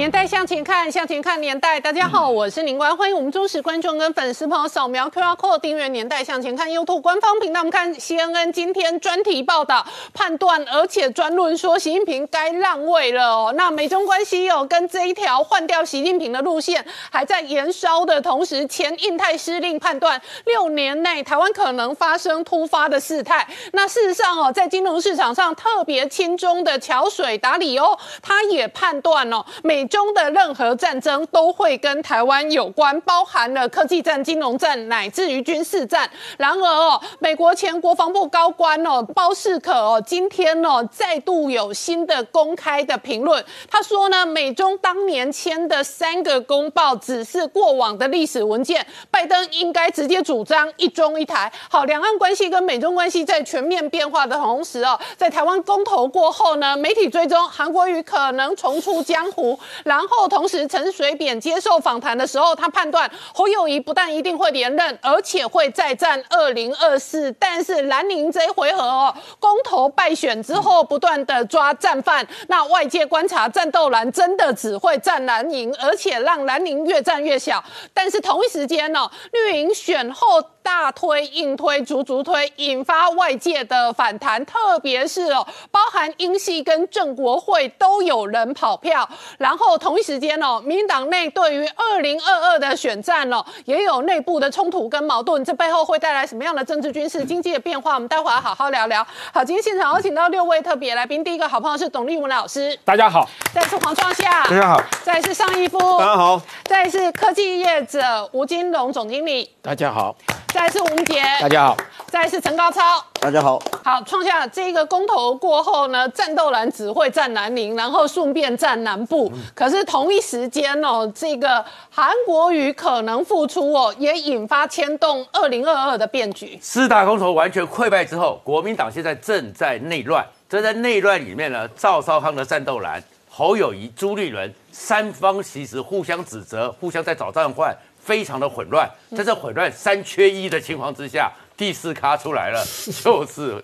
年代向前看，向前看年代。大家好，我是林官，欢迎我们忠实观众跟粉丝朋友扫描 QR Code 订阅《年代向前看》YouTube 官方频道。我们看 CNN 今天专题报道，判断而且专论说习近平该让位了哦。那美中关系哦跟这一条换掉习近平的路线还在延烧的同时，前印太司令判断六年内台湾可能发生突发的事态。那事实上哦，在金融市场上特别亲中的桥水达里欧，他也判断哦，美中的任何战争都会跟台湾有关，包含了科技战、金融战，乃至于军事战。然而哦，美国前国防部高官哦包士可哦，今天哦再度有新的公开的评论。他说呢，美中当年签的三个公报只是过往的历史文件，拜登应该直接主张一中一台。好，两岸关系跟美中关系在全面变化的同时哦，在台湾公投过后呢，媒体追踪韩国瑜可能重出江湖。然后，同时陈水扁接受访谈的时候，他判断侯友谊不但一定会连任，而且会再战二零二四。但是蓝宁这一回合哦，公投败选之后，不断的抓战犯，那外界观察战斗蓝真的只会战蓝营，而且让蓝宁越战越小。但是同一时间呢，绿营选后。大推硬推足足推，引发外界的反弹，特别是哦，包含英系跟郑国会都有人跑票，然后同一时间哦，民党内对于二零二二的选战哦，也有内部的冲突跟矛盾，这背后会带来什么样的政治、军事、经济的变化？我们待会儿好好聊聊。好，今天现场有请到六位特别来宾，第一个好朋友是董立文老师，大家好；再是黄创夏，大家好；再是尚义夫，大家好；再是科技业者吴金龙总经理，大家好。再是吴杰，大家好；再是陈高超，大家好。好，创下这个公投过后呢，战斗蓝只会战南宁，然后顺便战南部。可是同一时间哦，这个韩国瑜可能复出哦，也引发牵动二零二二的变局。四大公投完全溃败之后，国民党现在正在内乱。这在内乱里面呢，赵少康的战斗蓝、侯友谊、朱立伦三方其实互相指责，互相在找战犯。非常的混乱，在这混乱三缺一的情况之下，第四咖出来了，就是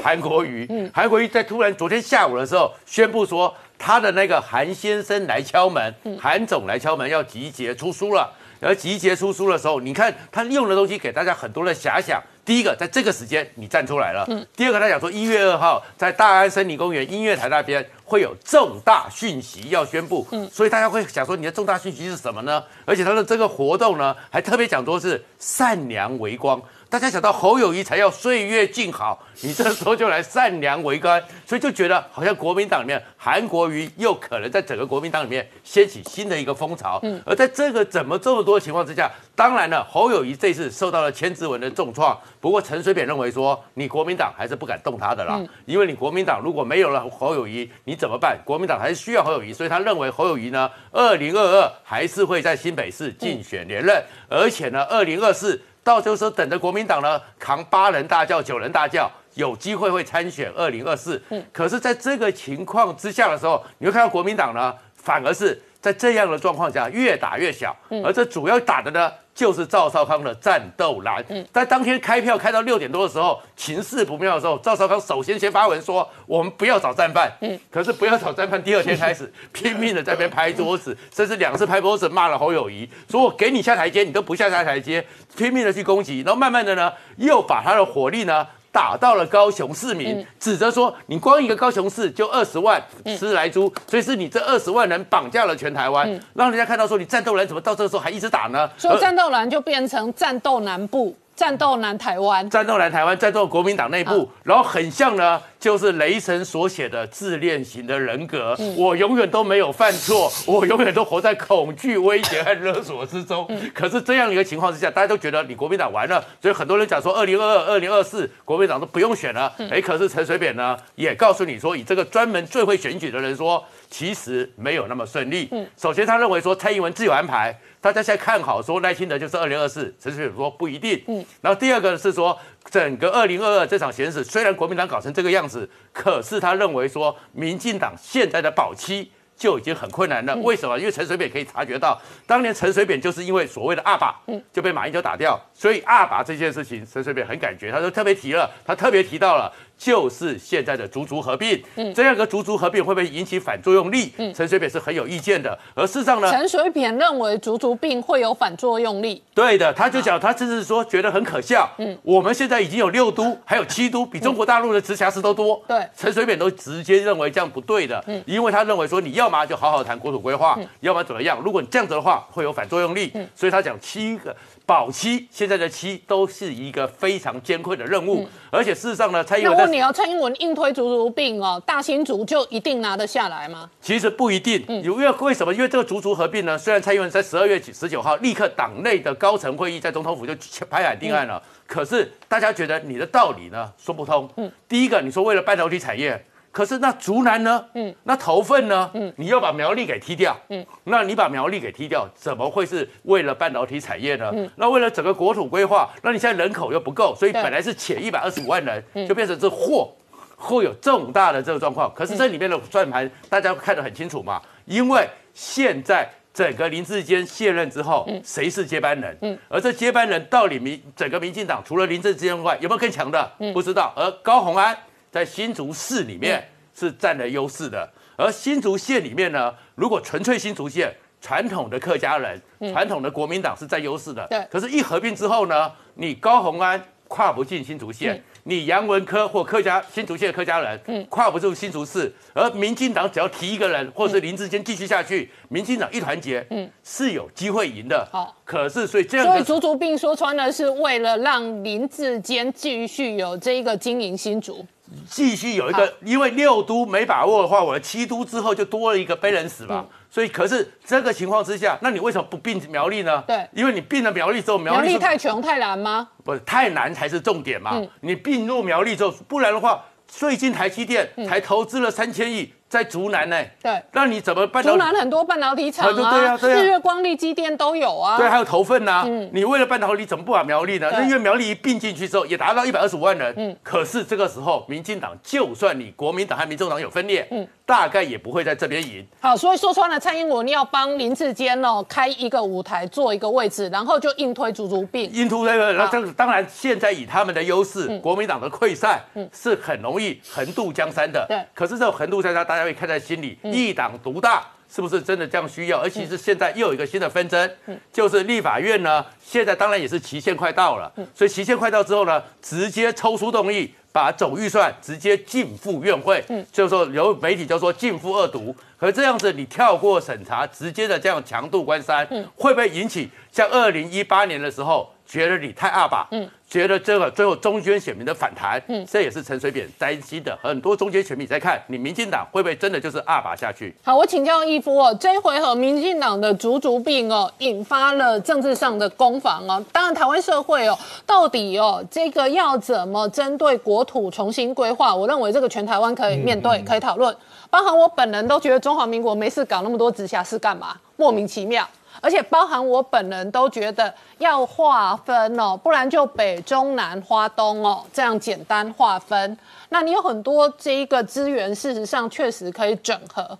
韩国瑜。韩国瑜在突然昨天下午的时候宣布说，他的那个韩先生来敲门，韩总来敲门要集结出书了。而集结出书的时候，你看他用的东西给大家很多的遐想。第一个，在这个时间你站出来了。第二个，他讲说一月二号在大安森林公园音乐台那边会有重大讯息要宣布。所以大家会想说你的重大讯息是什么呢？而且他的这个活动呢，还特别讲说是善良为光。大家想到侯友谊才要岁月静好，你这时候就来善良为官，所以就觉得好像国民党里面韩国瑜又可能在整个国民党里面掀起新的一个风潮。嗯，而在这个怎么这么多情况之下，当然了，侯友谊这次受到了千字文的重创。不过陈水扁认为说，你国民党还是不敢动他的啦，因为你国民党如果没有了侯友谊，你怎么办？国民党还是需要侯友谊，所以他认为侯友谊呢，二零二二还是会在新北市竞选连任，而且呢，二零二四。到时候等着国民党呢扛八人大轿九人大轿，有机会会参选二零二四。嗯，可是在这个情况之下的时候，你会看到国民党呢，反而是在这样的状况下越打越小。嗯，而这主要打的呢。就是赵少康的战斗蓝，在当天开票开到六点多的时候，情势不妙的时候，赵少康首先先发文说：“我们不要找战犯。”嗯，可是不要找战犯，第二天开始 拼命的在那边拍桌子，甚至两次拍桌子骂了侯友谊，说我给你下台阶，你都不下下台阶，拼命的去攻击，然后慢慢的呢，又把他的火力呢。打到了高雄市民，指责说你光一个高雄市就二十万吃来猪，所以是你这二十万人绑架了全台湾，让人家看到说你战斗蓝怎么到这个时候还一直打呢？所以战斗蓝就变成战斗南部。战斗南台湾，战斗南台湾，战斗国民党内部，然后很像呢，就是雷神所写的自恋型的人格。我永远都没有犯错，我永远都活在恐惧、威胁和勒索之中。可是这样一个情况之下，大家都觉得你国民党完了，所以很多人讲说，二零二二、二零二四国民党都不用选了。哎，可是陈水扁呢，也告诉你说，以这个专门最会选举的人说，其实没有那么顺利。首先他认为说，蔡英文自有安排。大家现在看好说赖清德就是二零二四，陈水扁说不一定。嗯，然后第二个是说整个二零二二这场选举，虽然国民党搞成这个样子，可是他认为说，民进党现在的保期就已经很困难了。为什么？因为陈水扁可以察觉到，当年陈水扁就是因为所谓的二把，就被马英九打掉，所以二把这件事情，陈水扁很感觉，他就特别提了，他特别提到了。就是现在的足足合并，嗯，这样个足足合并会不会引起反作用力？嗯，陈水扁是很有意见的。而事实上呢，陈水扁认为足足并会有反作用力。对的，他就讲，他甚至说觉得很可笑。嗯，我们现在已经有六都，还有七都，比中国大陆的直辖市都多。对，陈水扁都直接认为这样不对的。嗯，因为他认为说，你要么就好好谈国土规划，要么怎么样？如果你这样子的话，会有反作用力。嗯，所以他讲七个。保期现在的期都是一个非常艰困的任务，而且事实上呢，蔡英文那问你要蔡英文硬推足足病哦，大新竹就一定拿得下来吗？其实不一定，因为为什么？因为这个足足合并呢，虽然蔡英文在十二月十九号立刻党内的高层会议在总统府就拍板定案了，可是大家觉得你的道理呢说不通。嗯，第一个你说为了半导体产业。可是那竹南呢？嗯，那头份呢？嗯，你要把苗栗给踢掉。嗯，那你把苗栗给踢掉，怎么会是为了半导体产业呢？嗯，那为了整个国土规划，那你现在人口又不够，所以本来是且一百二十五万人，就变成这货会有重大的这个状况。可是这里面的算盘大家看得很清楚嘛？因为现在整个林志坚卸任之后，谁是接班人？嗯，而这接班人到底民整个民进党除了林志坚外，有没有更强的？不知道。而高鸿安。在新竹市里面是占了优势的，而新竹县里面呢，如果纯粹新竹县传统的客家人、传统的国民党是占优势的，对。可是，一合并之后呢，你高鸿安跨不进新竹县。你杨文科或客家新竹县的客家人，嗯，跨不住新竹市，而民进党只要提一个人，或者是林志坚继续下去，民进党一团结，嗯，是有机会赢的。好，可是所以这样，所以足足并说穿了，是为了让林志坚继续有这一个经营新竹，继续有一个，因为六都没把握的话，我的七都之后就多了一个悲人死嘛。所以，可是这个情况之下，那你为什么不并苗栗呢？对，因为你并了苗栗之后，苗栗太穷太难吗？不是，太难才是重点嘛。你并入苗栗之后，不然的话，最近台积电才投资了三千亿。在竹南呢？对，那你怎么办？竹南很多半导体厂啊，日月光、力机电都有啊。对，还有头份呐。嗯，你为了半导体，怎么不把苗栗呢？那因为苗栗一并进去之后，也达到一百二十五万人。嗯，可是这个时候，民进党就算你国民党和民众党有分裂，嗯，大概也不会在这边赢。好，所以说穿了，蔡英文你要帮林志坚哦开一个舞台，做一个位置，然后就硬推竹竹病。硬推那个，那这当然现在以他们的优势，国民党的溃散，嗯，是很容易横渡江山的。对，可是这种横渡江山，大家会看在心里。一党独大是不是真的这样需要？而其实现在又有一个新的纷争，就是立法院呢，现在当然也是期限快到了，所以期限快到之后呢，直接抽出动议，把总预算直接进赴院会，就是说有媒体就说进赴二读，可这样子你跳过审查，直接的这样强度关山，会不会引起像二零一八年的时候？觉得你太二吧，嗯，觉得这个最后中间选民的反弹，嗯，这也是陈水扁担心的。很多中间选民在看你民进党会不会真的就是二把下去？好，我请教义夫哦，这一回合民进党的足足病哦，引发了政治上的攻防哦。当然，台湾社会哦，到底哦，这个要怎么针对国土重新规划？我认为这个全台湾可以面对，可以讨论。包含我本人都觉得中华民国没事搞那么多直辖市干嘛？莫名其妙。而且包含我本人都觉得要划分哦，不然就北中南花东哦，这样简单划分。那你有很多这一个资源，事实上确实可以整合。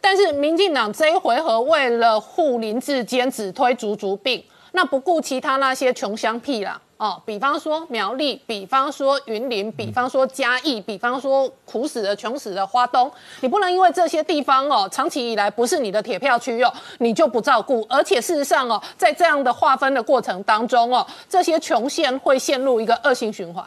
但是民进党这一回合为了护林志坚，只推足足病，那不顾其他那些穷乡僻壤。哦，比方说苗栗，比方说云林，比方说嘉义，比方说苦死的、穷死的花东，你不能因为这些地方哦，长期以来不是你的铁票区哦，你就不照顾。而且事实上哦，在这样的划分的过程当中哦，这些穷县会陷入一个恶性循环。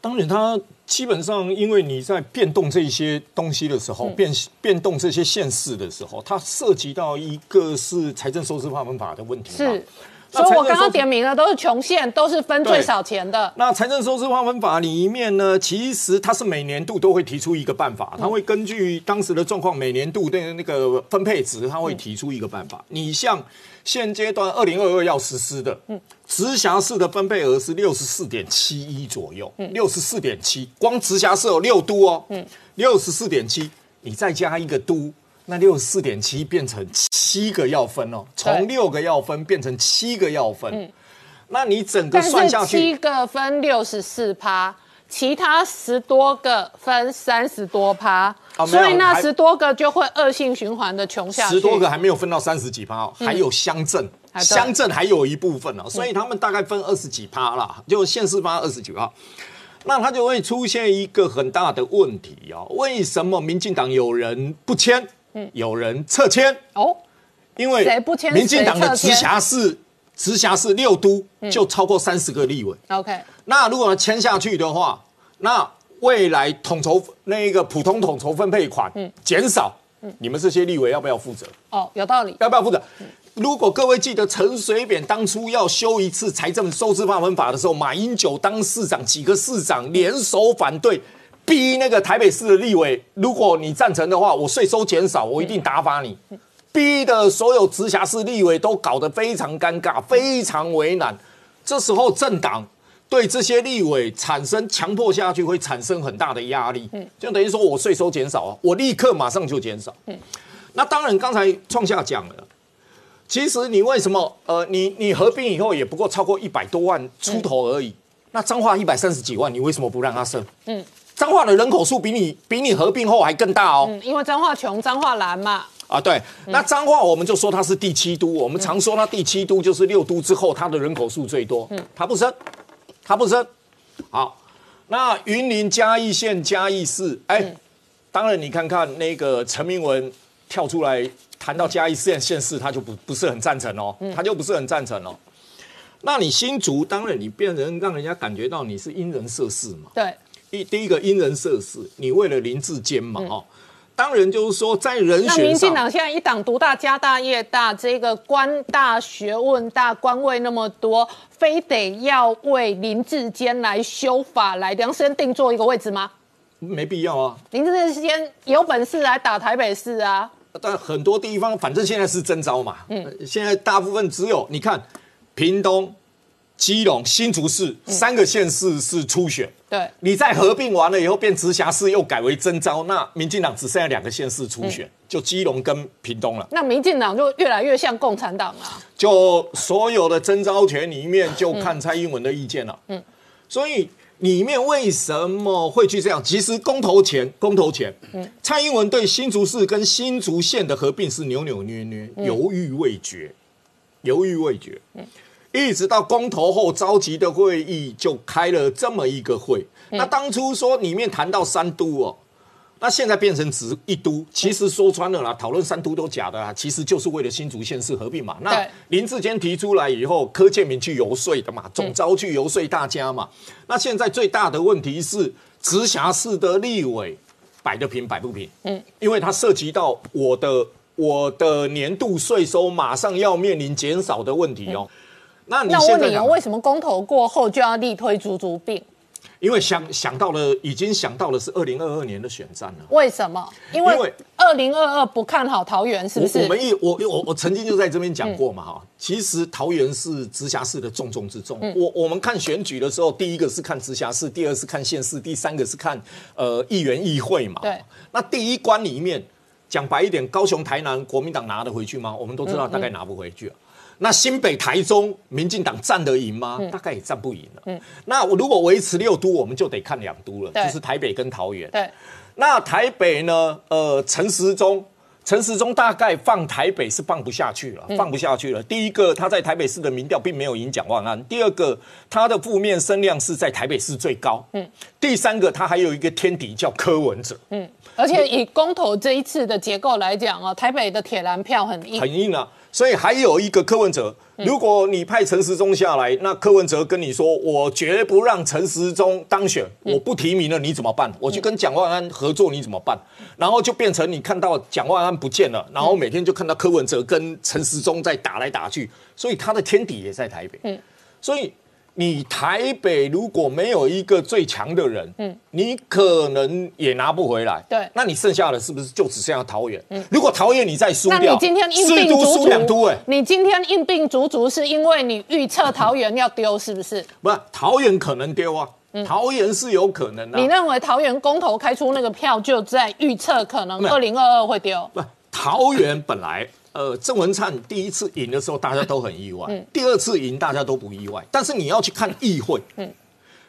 当然，它基本上因为你在变动这些东西的时候，变变动这些县市的时候，它涉及到一个是财政收支划分法的问题。是。所以我刚刚点名的都是穷县，都是分最少钱的。那财政收支划分法里面呢，其实它是每年度都会提出一个办法，它会根据当时的状况，每年度的那个分配值，它会提出一个办法。你像现阶段二零二二要实施的，嗯，直辖市的分配额是六十四点七一左右，嗯，六十四点七，光直辖市有六都哦，嗯，六十四点七，你再加一个都。那六十四点七变成七个要分哦，从六个要分变成七个要分。那你整个算下去七，个分六十四趴，其他十多个分三十多趴，哦所以那十多个就会恶性循环的穷下去。十多个还没有分到三十几趴哦，还有乡镇，乡镇还有一部分哦，所以他们大概分二十几趴啦，就县市趴二十几趴。那它就会出现一个很大的问题哦，为什么民进党有人不签，有人撤签？哦，因为民进党的直辖市，直辖市六都就超过三十个立委。OK，那如果签下去的话，那未来统筹那个普通统筹分配款减少，你们这些立委要不要负责？哦，有道理。要不要负责？如果各位记得陈水扁当初要修一次财政收支划分法的时候，马英九当市长，几个市长联手反对，逼那个台北市的立委，如果你赞成的话，我税收减少，我一定打发你。逼的所有直辖市立委都搞得非常尴尬，非常为难。这时候政党对这些立委产生强迫下去，会产生很大的压力。就等于说我税收减少啊，我立刻马上就减少。那当然，刚才创下讲了。其实你为什么呃，你你合并以后也不过超过一百多万出头而已，那彰化一百三十几万，你为什么不让他升？嗯，彰化的人口数比你比你合并后还更大哦。嗯，因为彰化穷，彰化蓝嘛。啊，对，那彰化我们就说它是第七都，我们常说它第七都就是六都之后，它的人口数最多，嗯它不升，它不升。好，那云林嘉义县嘉义市，哎，当然你看看那个陈明文跳出来谈到嘉义县县市，他就不不是很赞成哦，他就不是很赞成哦。那你新竹，当然你变成让人家感觉到你是因人设事嘛。对，一第一个因人设事，你为了林志坚嘛，哦，当然就是说在人选那民进上。党现在一党独大，家大业大，这个官大、学问大、官位那么多，非得要为林志坚来修法，来量身定做一个位置吗？没必要啊。林志坚有本事来打台北市啊！但很多地方，反正现在是征招嘛。嗯，现在大部分只有你看，屏东、基隆、新竹市三个县市是初选。对，你在合并完了以后变直辖市，又改为征召，那民进党只剩下两个县市初选，就基隆跟屏东了。那民进党就越来越像共产党了。就所有的征招权里面，就看蔡英文的意见了。嗯，所以里面为什么会去这样？其实公投前，公投前，嗯，蔡英文对新竹市跟新竹县的合并是扭扭捏捏，犹豫未决，犹豫未决。嗯。一直到公投后召集的会议就开了这么一个会，那当初说里面谈到三都哦，那现在变成只一都，其实说穿了啦，讨论三都都假的啦，其实就是为了新竹县市合并嘛。那林志坚提出来以后，柯建明去游说的嘛，总召去游说大家嘛。那现在最大的问题是直辖市的立委摆得平摆不平，嗯，因为它涉及到我的我的年度税收马上要面临减少的问题哦。那你那我问你为什么公投过后就要力推足足病？因为想想到了，已经想到了是二零二二年的选战了。为什么？因为二零二二不看好桃园，是不是？我我们一我我我曾经就在这边讲过嘛哈，其实桃园是直辖市的重中之重。我我们看选举的时候，第一个是看直辖市，第二是看县市，第三个是看呃议员议会嘛。对。那第一关里面讲白一点，高雄、台南国民党拿得回去吗？我们都知道大概拿不回去啊。那新北、台中，民进党占得赢吗？大概也占不赢了。嗯，那我如果维持六都，我们就得看两都了，对就是台北跟桃园。对，那台北呢？呃，陈时中，陈时中大概放台北是放不下去了，放不下去了。第一个，他在台北市的民调并没有赢蒋万安；第二个，他的负面声量是在台北市最高。嗯，第三个，他还有一个天敌叫柯文哲，嗯而且以公投这一次的结构来讲哦，台北的铁蓝票很硬，很硬啊。所以还有一个柯文哲，如果你派陈时中下来，那柯文哲跟你说，我绝不让陈时中当选，我不提名了，你怎么办？我去跟蒋万安合作，你怎么办？然后就变成你看到蒋万安不见了，然后每天就看到柯文哲跟陈时中在打来打去，所以他的天敌也在台北。嗯，所以。你台北如果没有一个最强的人，嗯，你可能也拿不回来。对那你剩下的是不是就只剩下桃园？如果桃园你再输那掉，你今天硬四都并足两都，你今天硬病足足是因为你预测桃园要丢，是不是？不是，桃园可能丢啊，桃园是有可能的、你认为桃园公投开出那个票，就在预测可能二零二二会丢？不，桃园本来呃，郑文灿第一次赢的时候，大家都很意外；第二次赢，大家都不意外。但是你要去看议会，嗯，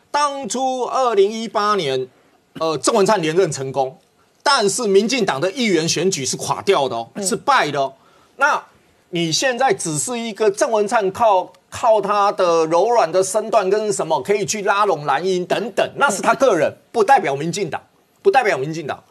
当初二零一八年，呃，郑文灿连任成功，但是民进党的议员选举是垮掉的哦，是败的哦。那你现在只是一个郑文灿靠靠他的柔软的身段跟什么可以去拉拢蓝营等等，那是他个人，不代表民进党，不代表民进党。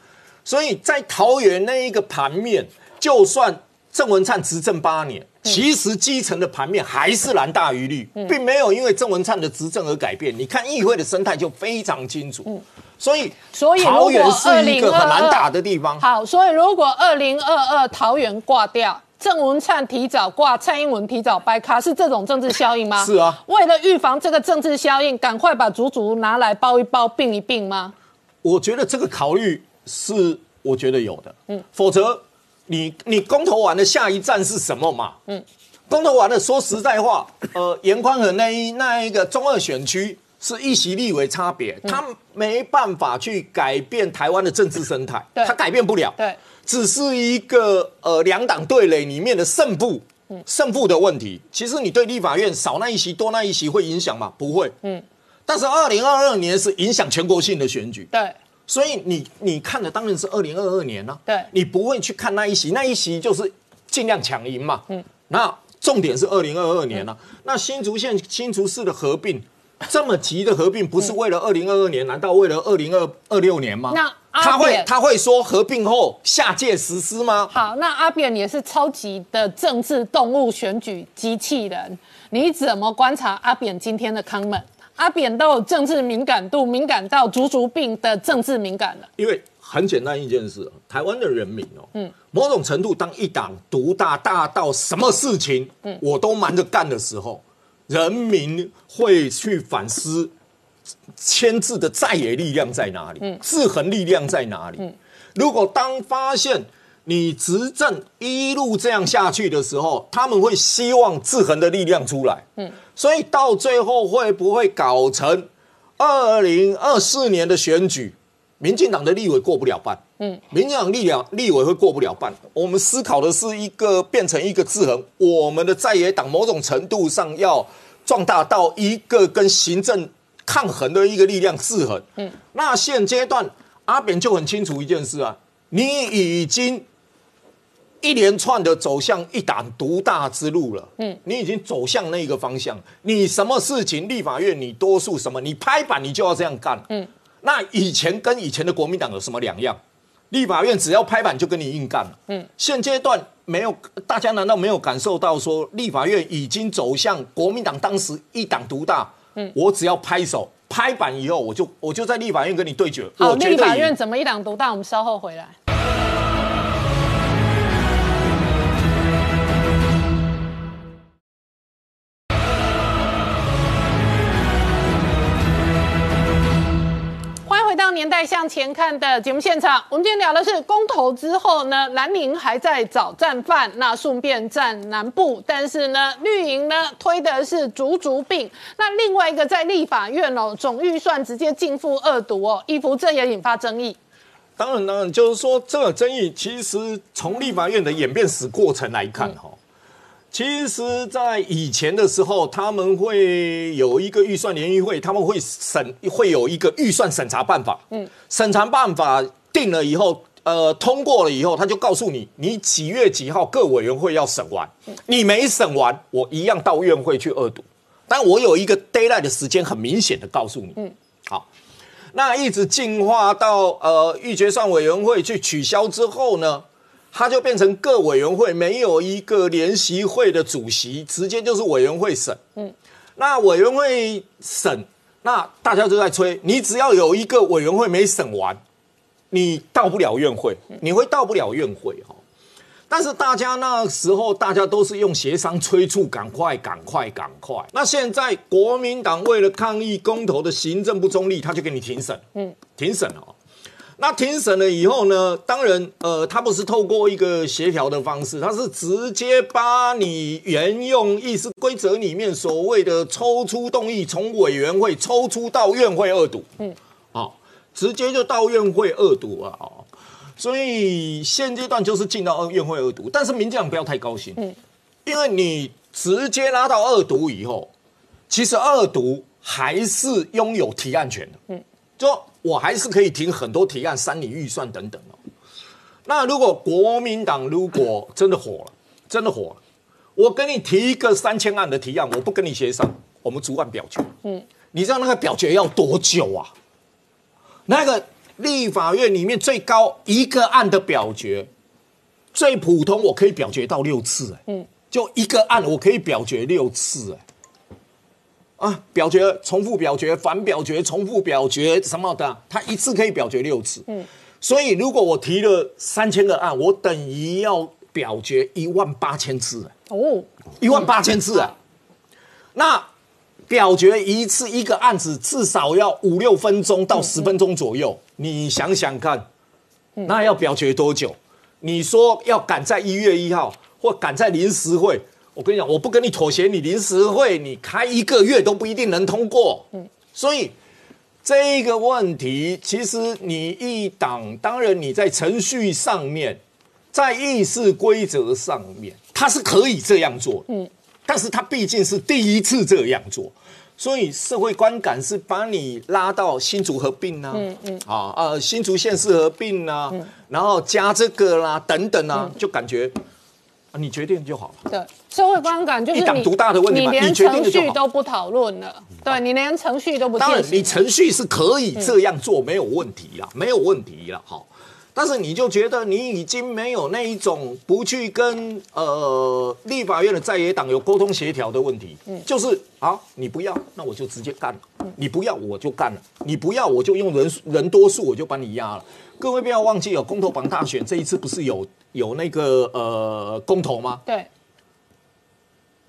所以在桃园那一个盘面，就算郑文灿执政八年，其实基层的盘面还是蓝大于绿，并没有因为郑文灿的执政而改变。你看议会的生态就非常清楚。所以，所以桃园是一个很难打的地方。好，所以如果二零二二桃园挂掉。郑文灿提早挂，蔡英文提早掰卡，是这种政治效应吗？是啊。为了预防这个政治效应，赶快把足足拿来包一包，并一并吗？我觉得这个考虑是我觉得有的。嗯。否则，你你公投完的下一站是什么嘛？嗯。公投完了，说实在话，呃，严宽和那一那一个中二选区是一席立委差别，他没办法去改变台湾的政治生态，他改变不了。对。只是一个呃两党对垒里面的胜负，胜负的问题。其实你对立法院少那一席多那一席会影响吗？不会。嗯。但是二零二二年是影响全国性的选举。对。所以你你看的当然是二零二二年呢。对。你不会去看那一席，那一席就是尽量抢赢嘛。嗯。那重点是二零二二年了。那新竹县新竹市的合并，这么急的合并，不是为了二零二二年？难道为了二零二二六年吗？那。他会他会说合并后下届实施吗？好，那阿扁也是超级的政治动物选举机器人，你怎么观察阿扁今天的 comment？阿扁都有政治敏感度，敏感到足足病的政治敏感了。因为很简单一件事，台湾的人民哦，嗯，某种程度当一党独大大到什么事情，嗯，我都瞒着干的时候，人民会去反思。牵制的在野力量在哪里？嗯制衡力量在哪里？嗯如果当发现你执政一路这样下去的时候，他们会希望制衡的力量出来。嗯，所以到最后会不会搞成二零二四年的选举，民进党的立委过不了半？嗯，民进党力量立委会过不了半。我们思考的是一个变成一个制衡，我们的在野党某种程度上要壮大到一个跟行政。抗衡的一个力量制衡，嗯，那现阶段阿扁就很清楚一件事啊，你已经一连串的走向一党独大之路了，嗯，你已经走向那个方向，你什么事情立法院你多数什么，你拍板你就要这样干，嗯，那以前跟以前的国民党有什么两样？立法院只要拍板就跟你硬干了，嗯，现阶段没有，大家难道没有感受到说立法院已经走向国民党当时一党独大？我只要拍手拍板以后，我就我就在立法院跟你对决。好，立法院怎么一党独大？我们稍后回来。年代向前看的节目现场，我们今天聊的是公投之后呢，蓝营还在找战犯，那顺便占南部，但是呢，绿营呢推的是足足病。那另外一个在立法院哦，总预算直接进负二读哦，一服这也引发争议。当然，当然，就是说这个争议，其实从立法院的演变史过程来看哈。其实，在以前的时候，他们会有一个预算联谊会，他们会审，会有一个预算审查办法。嗯，审查办法定了以后，呃，通过了以后，他就告诉你，你几月几号各委员会要审完，你没审完，我一样到院会去恶读。但我有一个 d a y l i g h t 的时间，很明显的告诉你。嗯，好，那一直进化到呃预决算委员会去取消之后呢？它就变成各委员会没有一个联席会的主席，直接就是委员会审。嗯，那委员会审，那大家都在催，你只要有一个委员会没审完，你到不了院会，你会到不了院会哈。但是大家那时候大家都是用协商催促，赶快赶快赶快。那现在国民党为了抗议公投的行政不中立，他就给你停审。嗯，停审了。那庭审了以后呢？当然，呃，他不是透过一个协调的方式，他是直接把你原用议事规则里面所谓的抽出动议，从委员会抽出到院会二读，嗯，好，直接就到院会二读啊。所以现阶段就是进到院会二读，但是民进党不要太高兴，嗯，因为你直接拉到二读以后，其实二读还是拥有提案权的，嗯，就我还是可以提很多提案、三你预算等等哦。那如果国民党如果真的火了，真的火了，我跟你提一个三千案的提案，我不跟你协商，我们逐案表决，嗯，你知道那个表决要多久啊？那个立法院里面最高一个案的表决，最普通我可以表决到六次，哎，嗯，就一个案我可以表决六次，哎，啊，表决重复表决反表决重复表决什么的，他一次可以表决六次，嗯。所以，如果我提了三千个案，我等于要表决一万八千次哦，一万八千次啊！那表决一次一个案子至少要五六分钟到十分钟左右，你想想看，那要表决多久？你说要赶在一月一号或赶在临时会，我跟你讲，我不跟你妥协，你临时会你开一个月都不一定能通过。嗯，所以。这个问题，其实你一党当然你在程序上面，在议事规则上面，他是可以这样做，嗯，但是他毕竟是第一次这样做，所以社会观感是把你拉到新竹合并啊，嗯嗯，啊呃新竹县市合并啊，然后加这个啦等等啊，就感觉。你决定就好了。对，社会观感就是你独大的问题你连程序都不讨论了。对你连程序都不。当然，你程序是可以这样做，没有问题啦，没有问题了。好，但是你就觉得你已经没有那一种不去跟呃立法院的在野党有沟通协调的问题。嗯，就是啊，你不要，那我就直接干了。你不要，我就干了。你不要，我就用人人多数，我就把你压了。各位不要忘记哦，公投榜大选这一次不是有。有那个呃公投吗？对。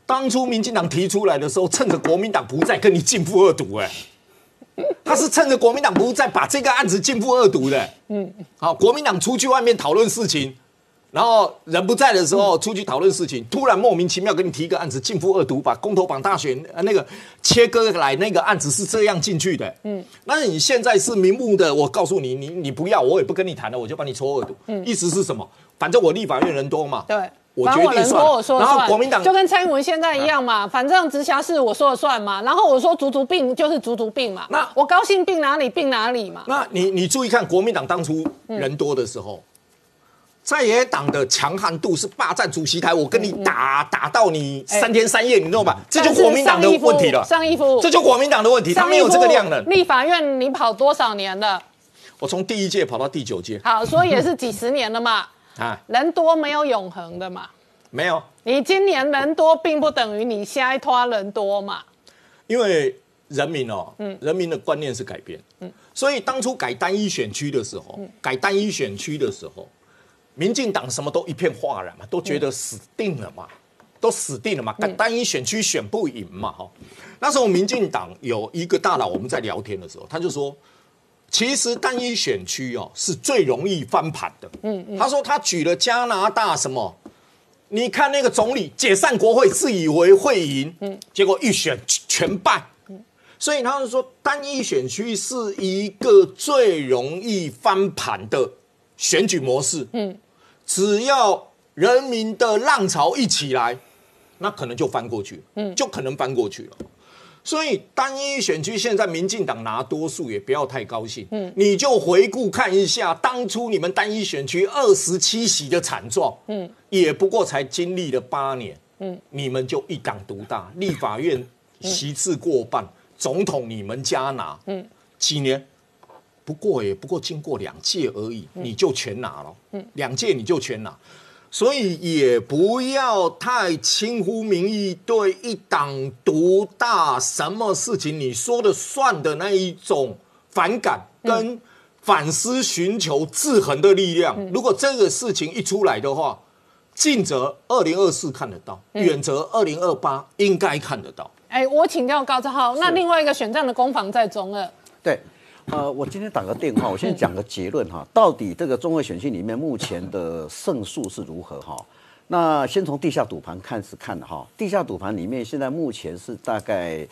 当初民进党提出来的时候，趁着国民党不在，跟你进步二读，哎，他是趁着国民党不在，把这个案子进步二读的。嗯。好，国民党出去外面讨论事情，然后人不在的时候出去讨论事情，突然莫名其妙跟你提一个案子进步二读，把公投榜大选那个切割来那个案子是这样进去的。嗯。那你现在是明目的，我告诉你，你你不要，我也不跟你谈了，我就把你抽二读。嗯。意思是什么？反正我立法院人多嘛，对，我决定算。然后国民党就跟蔡英文现在一样嘛，反正直辖市我说了算嘛。然后我说足足病就是足足病嘛，那我高兴病哪里病哪里嘛。那你你注意看，国民党当初人多的时候，在野党的强悍度是霸占主席台，我跟你打打到你三天三夜，你知道吧？这就国民党的问题了。上衣服，这就国民党的问题，他没有这个量了。立法院你跑多少年了？我从第一届跑到第九届，好，所以也是几十年了嘛。啊，人多没有永恒的嘛？没有，你今年人多，并不等于你下一拖人多嘛？因为人民哦，嗯，人民的观念是改变，嗯，所以当初改单一选区的时候，改单一选区的时候，民进党什么都一片哗然嘛，都觉得死定了嘛，都死定了嘛，改单一选区选不赢嘛，哈。那时候民进党有一个大佬，我们在聊天的时候，他就说。其实单一选区哦是最容易翻盘的。嗯嗯，他说他举了加拿大什么？你看那个总理解散国会，自以为会赢，嗯，结果一选全败。嗯，所以他是说单一选区是一个最容易翻盘的选举模式。嗯，只要人民的浪潮一起来，那可能就翻过去嗯，就可能翻过去了。所以单一选区现在民进党拿多数也不要太高兴，嗯，你就回顾看一下当初你们单一选区二十七席的惨状，嗯，也不过才经历了八年，嗯，你们就一党独大，立法院席次过半，总统你们家拿，嗯，几年，不过也不过经过两届而已，你就全拿了，嗯，两届你就全拿。所以也不要太轻忽民意，对一党独大，什么事情你说的算的那一种反感跟反思，寻求制衡的力量。如果这个事情一出来的话，近则二零二四看得到，远则二零二八应该看得到。哎，我请教高志浩，那另外一个选战的攻防在中二，对。呃，我今天打个电话，我先讲个结论哈。到底这个中二选区里面目前的胜数是如何哈？那先从地下赌盘看是看的哈，地下赌盘里面现在目前是大概，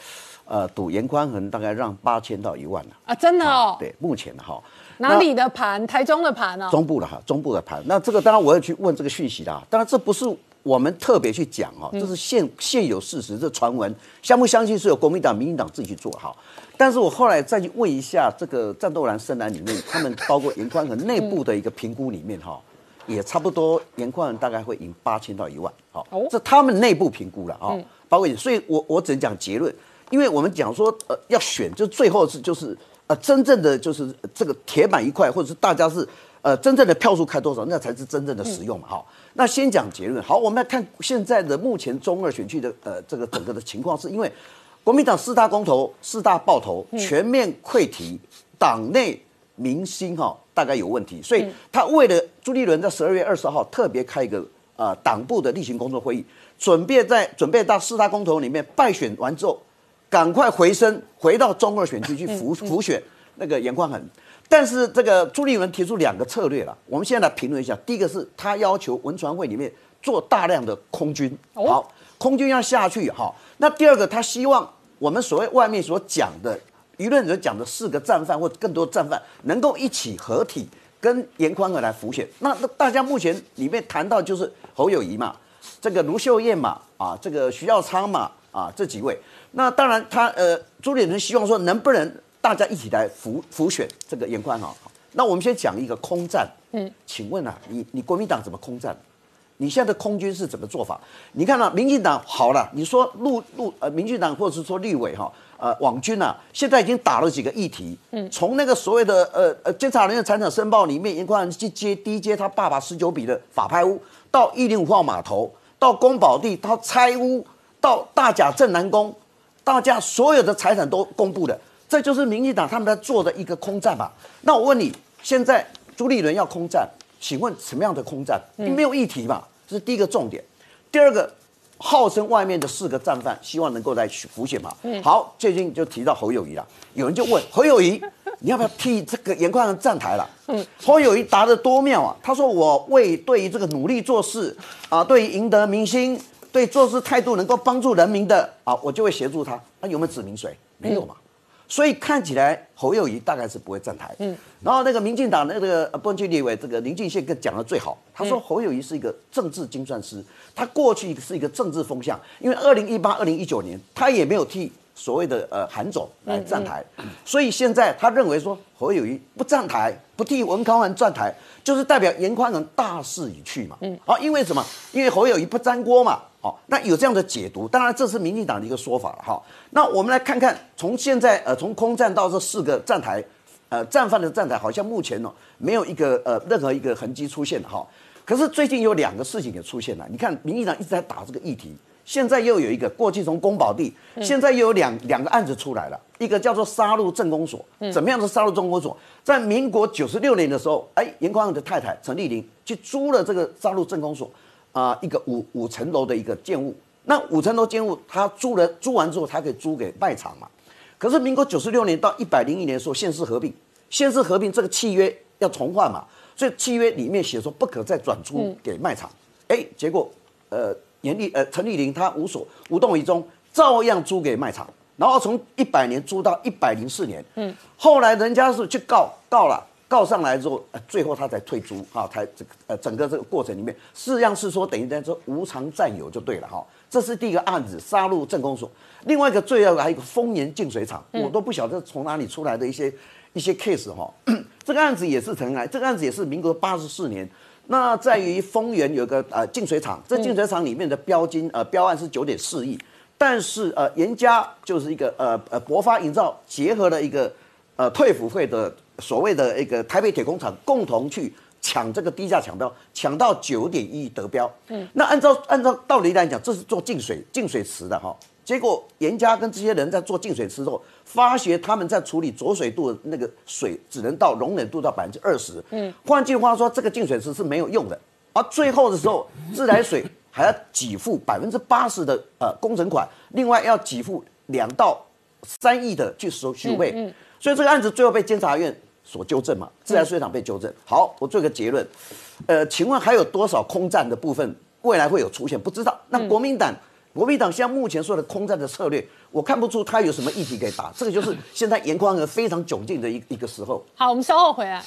呃，赌严宽恒大概让八千到一万了。啊，真的哦。对，目前的哈。哪里的盘？台中的盘哦。中部的哈，中部的盘。那这个当然我要去问这个讯息啦，当然这不是我们特别去讲哦，这是现现有事实，这传闻，相不相信是由国民党、民进党自己去做好。但是我后来再去问一下这个战斗蓝深蓝里面，他们包括严宽和内部的一个评估里面哈。也差不多，严宽大概会赢八千到一万，好，这他们内部评估了啊，包括，所以我我只能讲结论，因为我们讲说，呃，要选就最后是就是呃真正的就是这个铁板一块，或者是大家是呃真正的票数开多少，那才是真正的实用嘛，好，那先讲结论，好，我们来看现在的目前中二选区的呃这个整个的情况，是因为国民党四大公投、四大爆头全面溃堤，党内。明星哈大概有问题，所以他为了朱立伦在十二月二十号特别开一个呃党部的例行工作会议，准备在准备到四大公投里面败选完之后，赶快回升回到中二选区去辅辅选那个严宽恒。但是这个朱立伦提出两个策略了，我们现在来评论一下。第一个是他要求文传会里面做大量的空军，好，空军要下去哈。那第二个他希望我们所谓外面所讲的。舆论者讲的四个战犯或更多战犯能够一起合体跟严宽和来浮选，那那大家目前里面谈到就是侯友谊嘛，这个卢秀燕嘛，啊，这个徐耀昌嘛，啊，这几位，那当然他呃朱立伦希望说能不能大家一起来浮浮选这个严宽哈，那我们先讲一个空战，嗯，请问啊，你你国民党怎么空战？你现在的空军是怎么做法？你看到民进党好了，你说陆陆呃民进党或者是说立委哈。呃，网军啊，现在已经打了几个议题，嗯，从那个所谓的呃呃监察人员财产申报里面，严宽去接第一接他爸爸十九笔的法拍屋，到一零五号码头，到宫保地，他拆屋，到大甲镇南宫，大家所有的财产都公布的，这就是民进党他们在做的一个空战吧？那我问你，现在朱立伦要空战，请问什么样的空战？没有议题嘛？这是第一个重点，第二个。号称外面的四个战犯，希望能够来浮选嘛？好，最近就提到侯友谊了。有人就问侯友谊，你要不要替这个严宽站台了？嗯，侯友谊答的多妙啊！他说：“我为对于这个努力做事啊，对于赢得民心，对做事态度能够帮助人民的啊，我就会协助他。那有没有指名谁？没有嘛？所以看起来侯友谊大概是不会站台。嗯，然后那个民进党那个不区立委这个林俊宪跟讲的最好，他说侯友谊是一个政治精算师。”他过去是一个政治风向，因为二零一八、二零一九年他也没有替所谓的呃韩总来站台，所以现在他认为说侯友谊不站台，不替文康文站台，就是代表严宽仁大势已去嘛。嗯，好，因为什么？因为侯友谊不沾锅嘛。好，那有这样的解读，当然这是民进党的一个说法了哈。那我们来看看，从现在呃从空战到这四个站台，呃战犯的站台，好像目前呢没有一个呃任何一个痕迹出现哈。可是最近有两个事情也出现了，你看民进党一直在打这个议题，现在又有一个过去从宫保地，现在又有两两个案子出来了，一个叫做杀戮镇公所，怎么样的杀戮镇公所？在民国九十六年的时候，哎，严宽的太太陈丽玲去租了这个杀戮镇公所，啊，一个五五层楼的一个建物，那五层楼建物他租了租完之后，他可以租给卖场嘛？可是民国九十六年到一百零一年的时候，县市合并，县市合并这个契约要重换嘛？所以契约里面写说不可再转租给卖场，哎，结果呃严丽呃陈立玲她无所无动于衷，照样租给卖场，然后从一百年租到一百零四年，嗯，后来人家是去告告了，告上来之后，呃最后他才退租啊，才这个呃整个这个过程里面，事实上是说等于在说无偿占有就对了哈，这是第一个案子杀入镇公所，另外一个最要还有一个丰年净水厂，我都不晓得从哪里出来的一些。一些 case 哈，这个案子也是尘埃，这个案子也是民国八十四年。那在于丰原有个呃净水厂，这净水厂里面的标金呃标案是九点四亿，但是呃严家就是一个呃呃博发营造结合了一个呃退辅会的所谓的一个台北铁工厂共同去抢这个低价抢标，抢到九点一亿得标。嗯，那按照按照道理来讲，这是做净水净水池的哈。结果严家跟这些人在做净水池之后，发觉他们在处理浊水度的那个水只能到容忍度到百分之二十。嗯，换句话说，这个净水池是没有用的。而最后的时候，自来水还要给付百分之八十的呃工程款，另外要给付两到三亿的去收修费。嗯，所以这个案子最后被监察院所纠正嘛，自来水厂被纠正。好，我做个结论。呃，请问还有多少空战的部分？未来会有出现，不知道。那国民党，国民党现在目前说的空战的策略，我看不出他有什么议题可以打，这个就是现在严宽和非常窘境的一一个时候。好，我们稍后回来。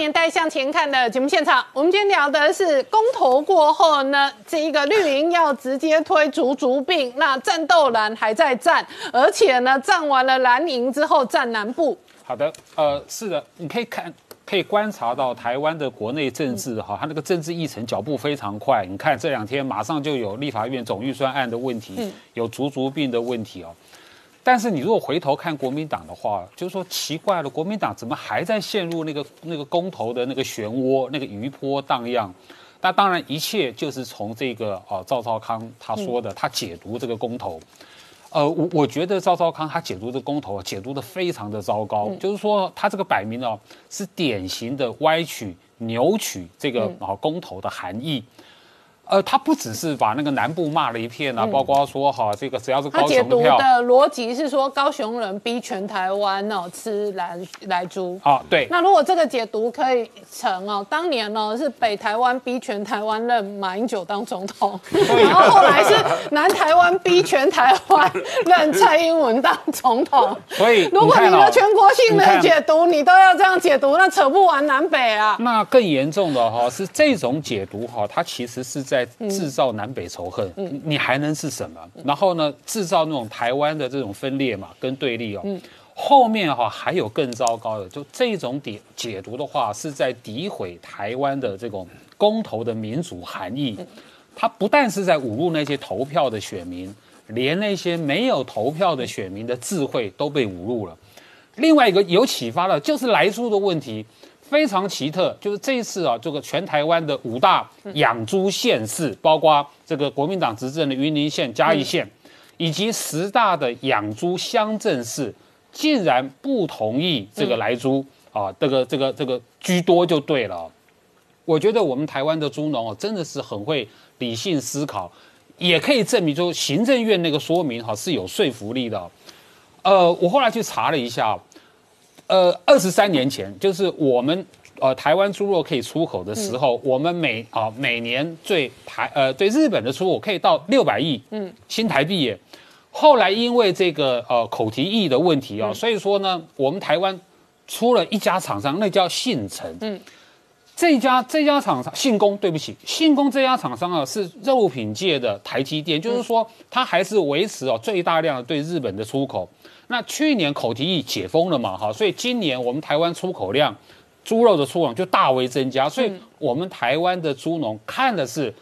年代向前看的节目现场。我们今天聊的是公投过后呢，这一个绿营要直接推竹竹病，那战斗蓝还在战，而且呢，战完了蓝营之后战南部。好的，呃，是的，你可以看，可以观察到台湾的国内政治哈，它那个政治议程脚步非常快。你看这两天马上就有立法院总预算案的问题，有足足病的问题哦。但是你如果回头看国民党的话，就是说奇怪了，国民党怎么还在陷入那个那个公投的那个漩涡，那个余波荡漾？那当然，一切就是从这个哦赵少康他说的，他解读这个公投。呃，我我觉得赵少康他解读这个公投解读的非常的糟糕，就是说他这个摆明了是典型的歪曲扭曲这个啊公投的含义。呃，他不只是把那个南部骂了一片啊，包括说哈，这个只要是高他解读雄的票的逻辑是说，高雄人逼全台湾哦吃来来猪。啊，对，那如果这个解读可以成哦，当年呢是北台湾逼全台湾认马英九当总统，然后后来是 南台湾逼全台湾认蔡英文当总统。所以如果你的全国性的解读你都要这样解读，那扯不完南北啊。那更严重的哈是这种解读哈，它其实是在制造南北仇恨，嗯你还能是什么？然后呢，制造那种台湾的这种分裂嘛，跟对立哦。嗯后面哈还有更糟糕的，就这种解解读的话，是在诋毁台湾的这种公投的民主含义。他不但是在侮辱那些投票的选民，连那些没有投票的选民的智慧都被侮辱了。另外一个有启发的，就是来猪的问题，非常奇特。就是这一次啊，这个全台湾的五大养猪县市，包括这个国民党执政的云林县、嘉义县，以及十大的养猪乡镇市，竟然不同意这个来猪啊，这个这个这个居多就对了哦。我觉得我们台湾的猪农哦，真的是很会理性思考，也可以证明，说行政院那个说明哈是有说服力的哦。呃，我后来去查了一下哦，呃，二十三年前，就是我们呃台湾猪肉可以出口的时候，我们每啊、每年对台呃对日本的出口可以到六百亿嗯新台币耶。后来因为这个呃口蹄疫的问题哦，所以说呢，我们台湾出了一家厂商，那叫信诚，嗯。这家这家厂商信工，对不起，信工这家厂商啊是肉品界的台积电，就是说它还是维持哦最大量的对日本的出口。那去年口蹄疫解封了嘛，哈，所以今年我们台湾出口量猪肉的出口量就大为增加，所以我们台湾的猪农看的是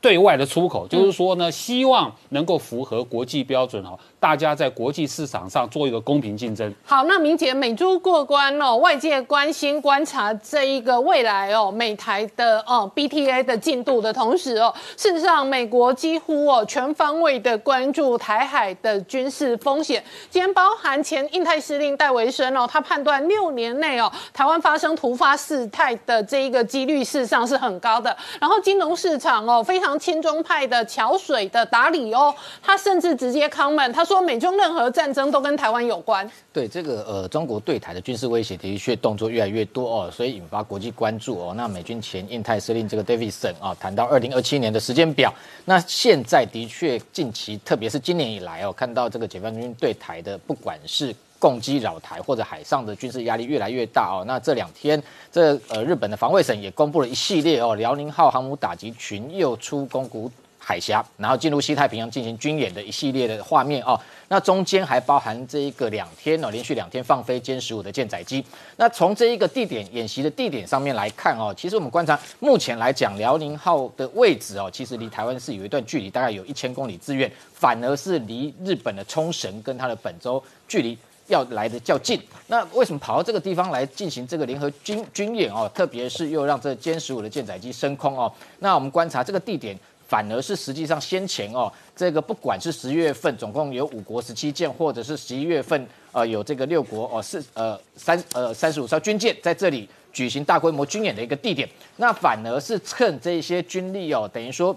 对外的出口，就是说呢，希望能够符合国际标准哈，大家在国际市场上做一个公平竞争。好，那明姐美猪过关哦，外界关心观察这一个未来哦，美台的哦 BTA 的进度的同时哦，事实上美国几乎哦全方位的关注台海的军事风险。今天包含前印太司令戴维森哦，他判断六年内哦台湾发生突发事态的这一个几率事实上是很高的。然后金融市场哦非常亲中派的桥水的达里哦，他甚至直接 comment，他说说美中任何战争都跟台湾有关。对这个呃，中国对台的军事威胁的确动作越来越多哦，所以引发国际关注哦。那美军前印太司令这个 Davidson 啊，谈到二零二七年的时间表，那现在的确近期，特别是今年以来哦，看到这个解放军对台的不管是攻击扰台或者海上的军事压力越来越大哦。那这两天，这呃日本的防卫省也公布了一系列哦，辽宁号航母打击群又出宫古海峡，然后进入西太平洋进行军演的一系列的画面哦。那中间还包含这一个两天哦，连续两天放飞歼十五的舰载机。那从这一个地点演习的地点上面来看哦，其实我们观察目前来讲，辽宁号的位置哦，其实离台湾是有一段距离，大概有一千公里之远，反而是离日本的冲绳跟它的本州距离。要来的较近，那为什么跑到这个地方来进行这个联合军军演哦？特别是又让这歼十五的舰载机升空哦。那我们观察这个地点，反而是实际上先前哦，这个不管是十月份总共有五国十七舰，或者是十一月份呃有这个六国哦四呃三呃三十五艘军舰在这里举行大规模军演的一个地点，那反而是趁这些军力哦，等于说。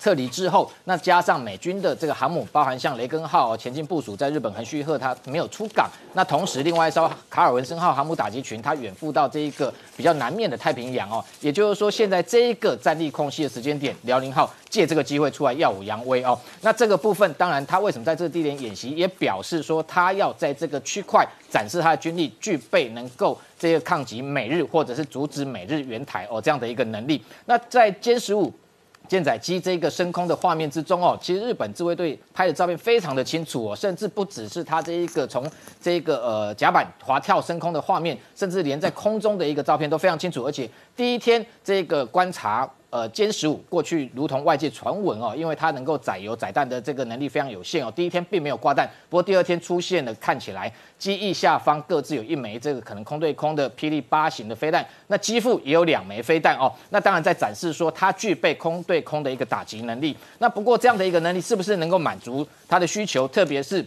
撤离之后，那加上美军的这个航母，包含像雷根号前进部署在日本横须贺，它没有出港。那同时，另外一艘卡尔文森号航母打击群，它远赴到这一个比较南面的太平洋哦。也就是说，现在这一个战力空隙的时间点，辽宁号借这个机会出来耀武扬威哦。那这个部分，当然它为什么在这个地点演习，也表示说它要在这个区块展示它的军力具备能够这个抗击美日或者是阻止美日援台哦这样的一个能力。那在歼十五。舰载机这个升空的画面之中哦，其实日本自卫队拍的照片非常的清楚哦，甚至不只是它这一个从这个呃甲板滑跳升空的画面，甚至连在空中的一个照片都非常清楚，而且第一天这个观察。呃，歼十五过去如同外界传闻哦，因为它能够载油载弹的这个能力非常有限哦。第一天并没有挂弹，不过第二天出现了，看起来机翼下方各自有一枚这个可能空对空的霹雳八型的飞弹，那机腹也有两枚飞弹哦。那当然在展示说它具备空对空的一个打击能力。那不过这样的一个能力是不是能够满足它的需求？特别是。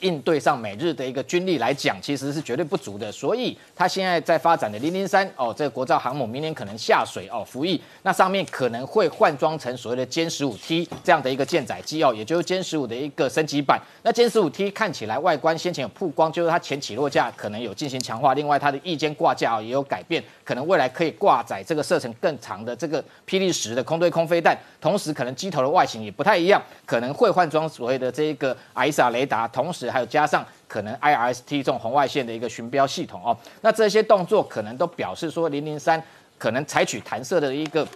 应对上美日的一个军力来讲，其实是绝对不足的。所以，它现在在发展的零零三哦，这个国造航母明年可能下水哦服役，那上面可能会换装成所谓的歼十五 T 这样的一个舰载机哦，也就是歼十五的一个升级版。那歼十五 T 看起来外观先前有曝光，就是它前起落架可能有进行强化，另外它的翼尖挂架也有改变，可能未来可以挂载这个射程更长的这个霹雳十的空对空飞弹，同时可能机头的外形也不太一样，可能会换装所谓的这个 i s a 雷达，同时。还有加上可能 IRST 这种红外线的一个巡标系统哦，那这些动作可能都表示说零零三可能采取弹射的一个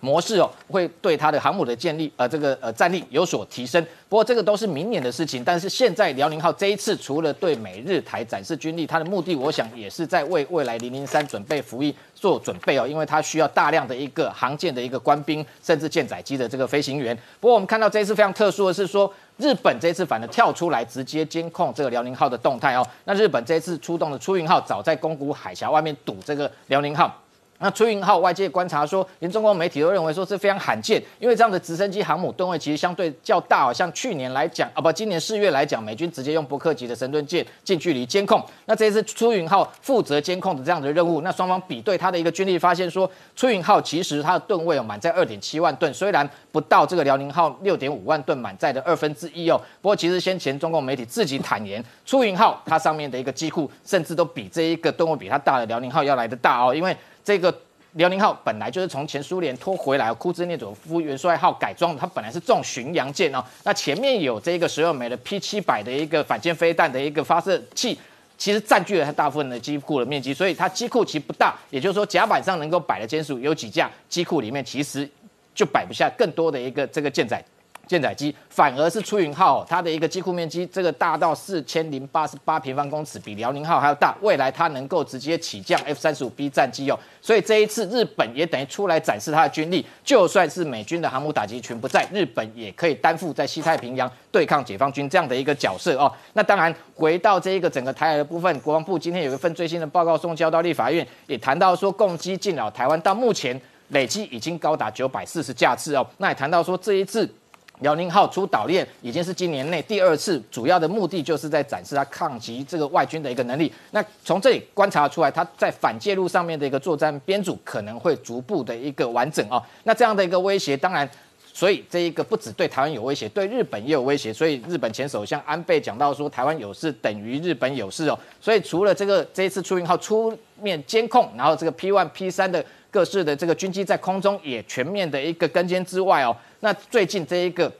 模式哦，会对它的航母的建立呃这个呃战力有所提升。不过这个都是明年的事情，但是现在辽宁号这一次除了对美日台展示军力，它的目的我想也是在为未来零零三准备服役做准备哦，因为它需要大量的一个航舰的一个官兵，甚至舰载机的这个飞行员。不过我们看到这一次非常特殊的是说。日本这次反而跳出来直接监控这个辽宁号的动态哦。那日本这一次出动的出云号，早在宫古海峡外面堵这个辽宁号。那出云号外界观察说，连中国媒体都认为说是非常罕见，因为这样的直升机航母吨位其实相对较大，像去年来讲啊，不，今年四月来讲，美军直接用伯克级的神盾舰近距离监控。那这一次出云号负责监控的这样的任务，那双方比对它的一个军力，发现说出云号其实它的吨位哦满载二点七万吨，虽然不到这个辽宁号六点五万吨满载的二分之一哦，不过其实先前中共媒体自己坦言，出云号它上面的一个机库甚至都比这一个吨位比它大的辽宁号要来的大哦，因为。这个辽宁号本来就是从前苏联拖回来，库兹涅佐夫元帅号改装的，它本来是这种巡洋舰哦。那前面有这个十二枚的 P 七百的一个反舰飞弹的一个发射器，其实占据了它大部分的机库的面积，所以它机库其实不大。也就是说，甲板上能够摆的舰数有几架，机库里面其实就摆不下更多的一个这个舰载。舰载机反而是出云号，它的一个机库面积这个大到四千零八十八平方公尺，比辽宁号还要大。未来它能够直接起降 F 三十五 B 战机哦，所以这一次日本也等于出来展示它的军力。就算是美军的航母打击群不在，日本也可以担负在西太平洋对抗解放军这样的一个角色哦。那当然，回到这一个整个台海的部分，国防部今天有一份最新的报告送交到立法院，也谈到说，共机进扰台湾到目前累计已经高达九百四十架次哦。那也谈到说，这一次。辽宁号出岛链已经是今年内第二次，主要的目的就是在展示它抗击这个外军的一个能力。那从这里观察出来，它在反介入上面的一个作战编组可能会逐步的一个完整哦。那这样的一个威胁，当然，所以这一个不止对台湾有威胁，对日本也有威胁。所以日本前首相安倍讲到说，台湾有事等于日本有事哦。所以除了这个这一次出云号出面监控，然后这个 P one P 三的各式的这个军机在空中也全面的一个跟监之外哦。那最近这一个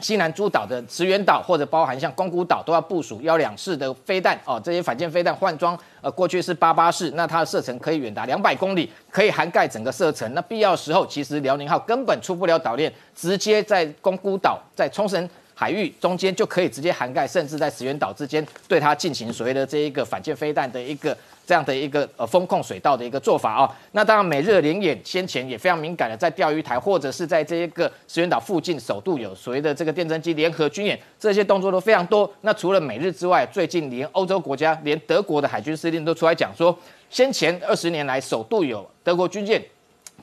西南诸岛的石垣岛，或者包含像宫古岛，都要部署幺两式的飞弹哦。这些反舰飞弹换装，呃，过去是八八式，那它的射程可以远达两百公里，可以涵盖整个射程。那必要时候，其实辽宁号根本出不了岛链，直接在宫古岛、在冲绳海域中间就可以直接涵盖，甚至在石垣岛之间对它进行所谓的这一个反舰飞弹的一个。这样的一个呃风控水道的一个做法啊，那当然美日联演先前也非常敏感的，在钓鱼台或者是在这一个石原岛附近首度有所谓的这个电侦机联合军演，这些动作都非常多。那除了美日之外，最近连欧洲国家，连德国的海军司令都出来讲说，先前二十年来首度有德国军舰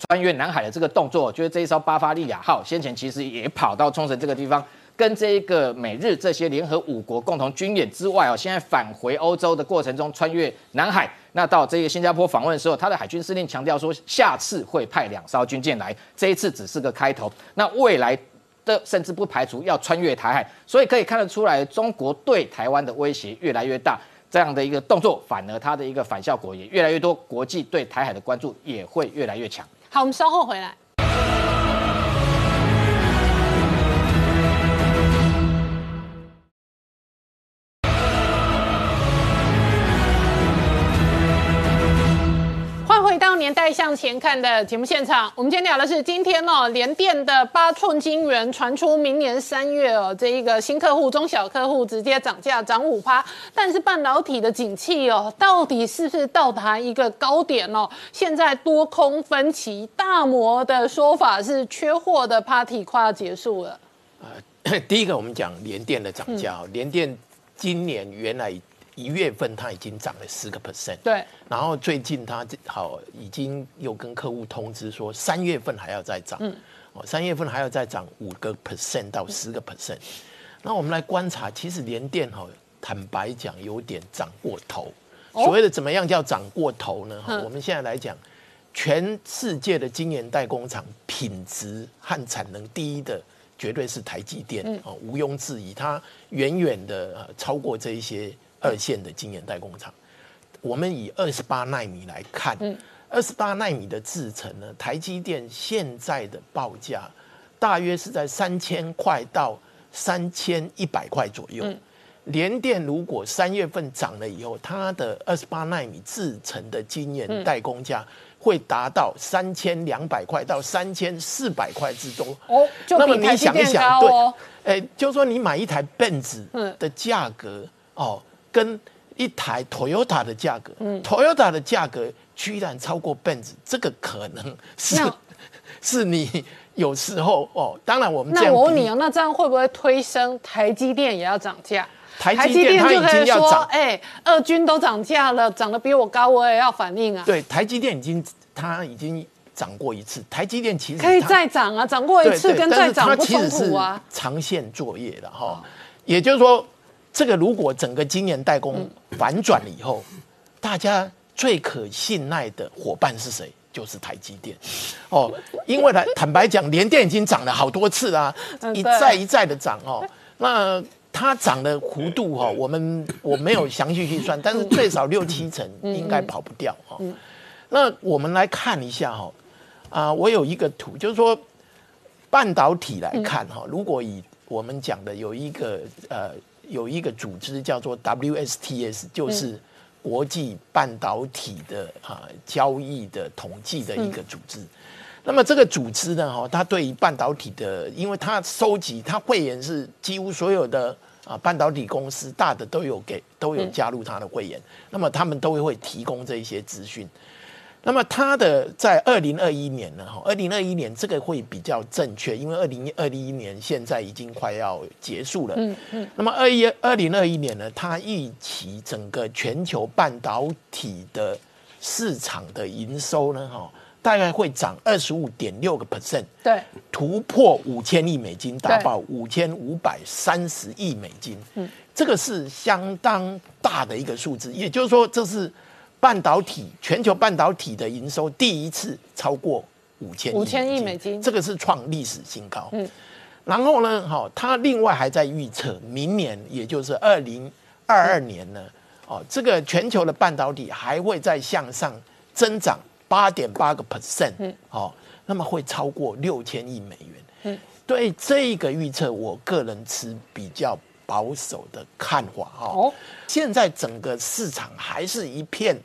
穿越南海的这个动作，就是这一艘巴伐利亚号先前其实也跑到冲绳这个地方。跟这一个美日这些联合五国共同军演之外哦，现在返回欧洲的过程中，穿越南海，那到这个新加坡访问的时候，他的海军司令强调说，下次会派两艘军舰来，这一次只是个开头。那未来的甚至不排除要穿越台海，所以可以看得出来，中国对台湾的威胁越来越大。这样的一个动作，反而它的一个反效果也越来越多，国际对台海的关注也会越来越强。好，我们稍后回来。向前看的节目现场，我们今天聊的是今天哦，联电的八寸晶圆传出明年三月哦，这一个新客户、中小客户直接涨价涨五趴，但是半导体的景气哦，到底是不是到达一个高点哦？现在多空分歧，大摩的说法是缺货的 party 快要结束了。呃，第一个我们讲联电的涨价，联电今年原来。一月份它已经涨了十个 percent，对。然后最近它好已经又跟客户通知说，三月份还要再涨，嗯，哦，三月份还要再涨五个 percent 到十个 percent。那我们来观察，其实联电哈，坦白讲有点涨过头。所谓的怎么样叫涨过头呢？我们现在来讲，全世界的晶圆代工厂品质和产能第一的绝对是台积电，哦，毋庸置疑，它远远的超过这一些。二线的晶圆代工厂，我们以二十八纳米来看，二十八纳米的制程呢，台积电现在的报价大约是在三千块到三千一百块左右。联电如果三月份涨了以后，它的二十八纳米制成的晶圆代工价会达到三千两百块到三千四百块之多。哦，那么你想一想，对，哎，就说你买一台 Benz 的价格哦。跟一台 Toyota 的价格，Toyota 的价格居然超过 Benz，这个可能是 是你有时候哦。当然我们那我问你哦，那这样会不会推升台积电也要涨价？台积电它已经要涨，哎，二军都涨价了，涨得比我高，我也要反应啊。对，台积电已经它已经涨过一次，台积电其实可以再涨啊，涨过一次跟再涨不冲突啊。长线作业的哈，也就是说。这个如果整个今年代工反转了以后，大家最可信赖的伙伴是谁？就是台积电哦，因为呢，坦白讲，联电已经涨了好多次啦，一再一再的涨哦。那它涨的幅度哈，我们我没有详细去算，但是最少六七成应该跑不掉哈。那我们来看一下哈，啊，我有一个图，就是说半导体来看哈，如果以我们讲的有一个呃。有一个组织叫做 WSTS，就是国际半导体的啊交易的统计的一个组织。那么这个组织呢，哈，它对于半导体的，因为它收集，它会员是几乎所有的啊半导体公司大的都有给都有加入它的会员，那么他们都会提供这一些资讯。那么它的在二零二一年呢？哈，二零二一年这个会比较正确，因为二零二一年现在已经快要结束了。嗯嗯。那么二一二零二一年呢？它预期整个全球半导体的市场的营收呢？哈，大概会涨二十五点六个 percent。对。突破五千亿美金，达到五千五百三十亿美金。嗯。这个是相当大的一个数字，也就是说，这是。半导体全球半导体的营收第一次超过五千五千亿美金，这个是创历史新高。嗯，然后呢，哈，它另外还在预测明年，也就是二零二二年呢，哦，这个全球的半导体还会再向上增长八点八个 percent，嗯，哦，那么会超过六千亿美元。嗯，对这个预测，我个人持比较保守的看法。哈，哦，现在整个市场还是一片。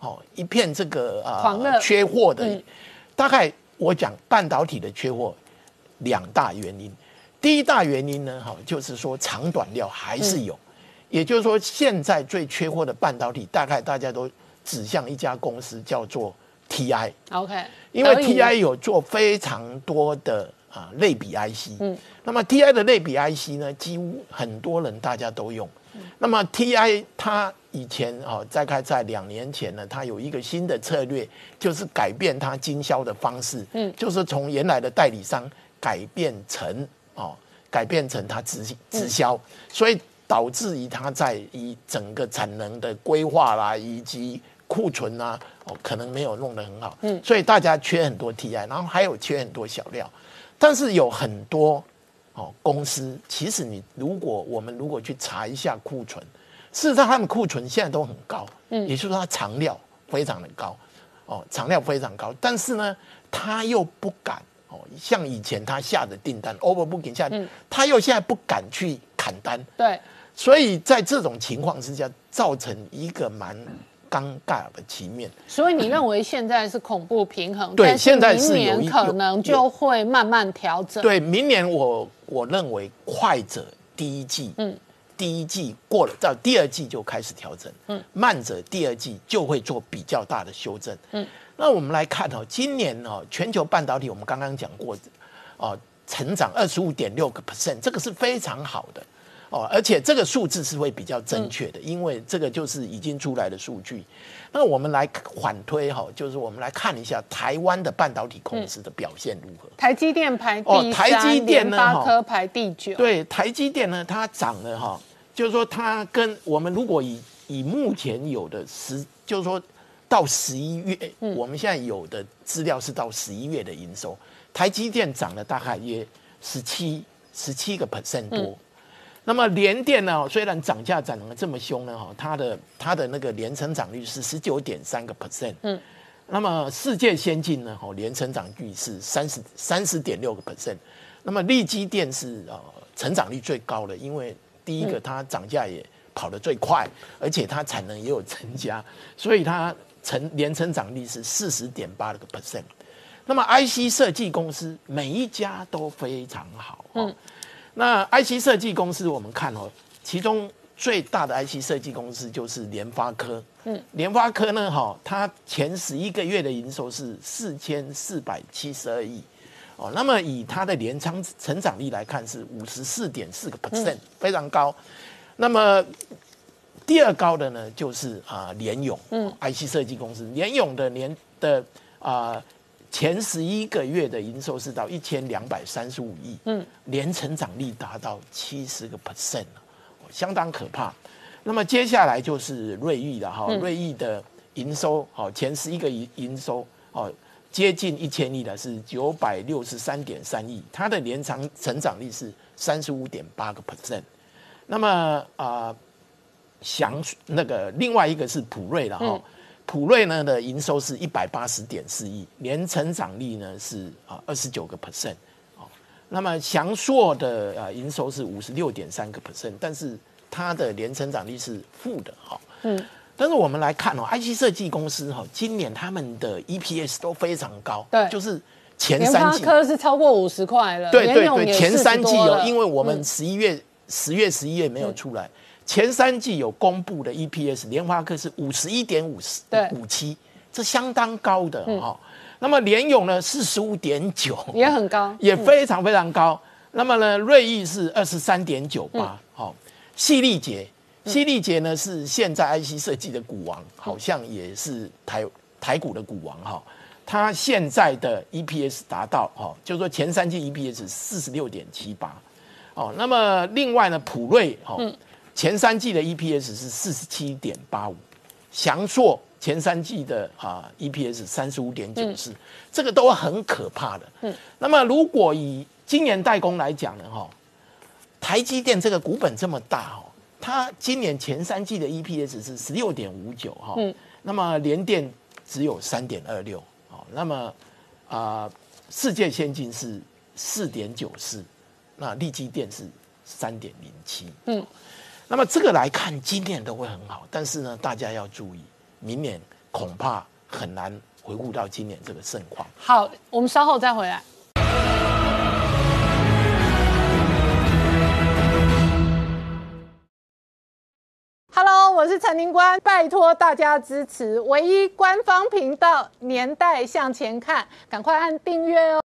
哦，一片这个啊，缺货的，大概我讲半导体的缺货两大原因。第一大原因呢，哈，就是说长短料还是有，也就是说现在最缺货的半导体，大概大家都指向一家公司叫做 TI。OK，因为 TI 有做非常多的啊类比 IC。嗯，那么 TI 的类比 IC 呢，几乎很多人大家都用。那么 TI 它以前哦，大概在两年前呢，它有一个新的策略，就是改变它经销的方式，嗯，就是从原来的代理商改变成哦，改变成它直直销，所以导致于它在以整个产能的规划啦，以及库存啊，哦，可能没有弄得很好，嗯，所以大家缺很多 TI，然后还有缺很多小料，但是有很多。哦公司，其实你如果我们如果去查一下库存，事实上他们库存现在都很高，嗯，也就是说它藏料非常的高，哦，藏料非常高，但是呢，他又不敢哦，像以前他下的订单 overbooking 下，他又现在不敢去砍单，对，所以在这种情况之下，造成一个蛮尴尬的局面。所以你认为现在是恐怖平衡，对现在是明年可能就会慢慢调整。对，明年我我认为快者第一季，嗯，第一季过了，到第二季就开始调整，嗯，慢者第二季就会做比较大的修正，嗯。那我们来看哦，今年哦，全球半导体我们刚刚讲过，哦，成长二十五点六个 percent，这个是非常好的。哦，而且这个数字是会比较正确的，因为这个就是已经出来的数据。那我们来缓推哈，就是我们来看一下台湾的半导体公司的表现如何。台积电排哦台积电呢联发科排第九。对，台积电呢，它涨了哈，就是说它跟我们如果以以目前有的十，就是说到十一月，我们现在有的资料是到十一月的营收，台积电涨了大概约十七十七个 percent 多。那么联电呢，虽然涨价涨得这么凶呢，哈，它的它的那个年成长率是十九点三个 percent，嗯，那么世界先进呢，哈，年成长率是三十三十点六个 percent，那么利基电是呃成长率最高的，因为第一个它涨价也跑得最快，而且它产能也有增加，所以它成年成长率是四十点八个 percent。那么 IC 设计公司每一家都非常好，嗯。那 IC 设计公司，我们看哦，其中最大的 IC 设计公司就是联发科。嗯，联发科呢，哈，它前十一个月的营收是四千四百七十二亿，哦，那么以它的年仓成长率来看是五十四点四个 percent，非常高。那么第二高的呢，就是啊联咏，嗯，IC 设计公司，联咏的年的啊。前十一个月的营收是到一千两百三十五亿，嗯，年成长率达到七十个 percent 相当可怕。那么接下来就是瑞昱了哈，瑞昱的营收好前十一个营营收哦接近一千亿的是九百六十三点三亿，它的年长成长率是三十五点八个 percent。那么啊，详那个另外一个是普瑞了哈。普瑞呢的营收是一百八十点四亿，年成长率呢是啊二十九个 percent，哦，那么翔硕的啊营收是五十六点三个 percent，但是它的年成长率是负的，哈，嗯，但是我们来看哦，IC 设计公司哈，今年他们的 EPS 都非常高，对，就是前三季科是超过五十块了，对对对，前三季哦，因为我们十一月、十月、十一月没有出来。前三季有公布的 EPS，联发科是五十一点五十五七，这相当高的哈。那么联咏呢，四十五点九，也很高，也非常非常高。那么呢，瑞昱是二十三点九八，好，细粒节，细粒节呢是现在 IC 设计的股王，好像也是台台股的股王哈。它现在的 EPS 达到哈，就是说前三季 EPS 四十六点七八，哦，那么另外呢，普瑞哈。前三季的 EPS 是四十七点八五，翔硕前三季的啊 EPS 三十五点九四，这个都很可怕的。嗯，那么如果以今年代工来讲呢，哈，台积电这个股本这么大哦，它今年前三季的 EPS 是十六点五九哈，嗯，那么联电只有三点二六，哦，那么啊世界先进是四点九四，那力基电是三点零七，嗯。那么这个来看，今年都会很好，但是呢，大家要注意，明年恐怕很难回顾到今年这个盛况。好，我们稍后再回来。Hello，我是陈宁官，拜托大家支持唯一官方频道《年代向前看》，赶快按订阅哦。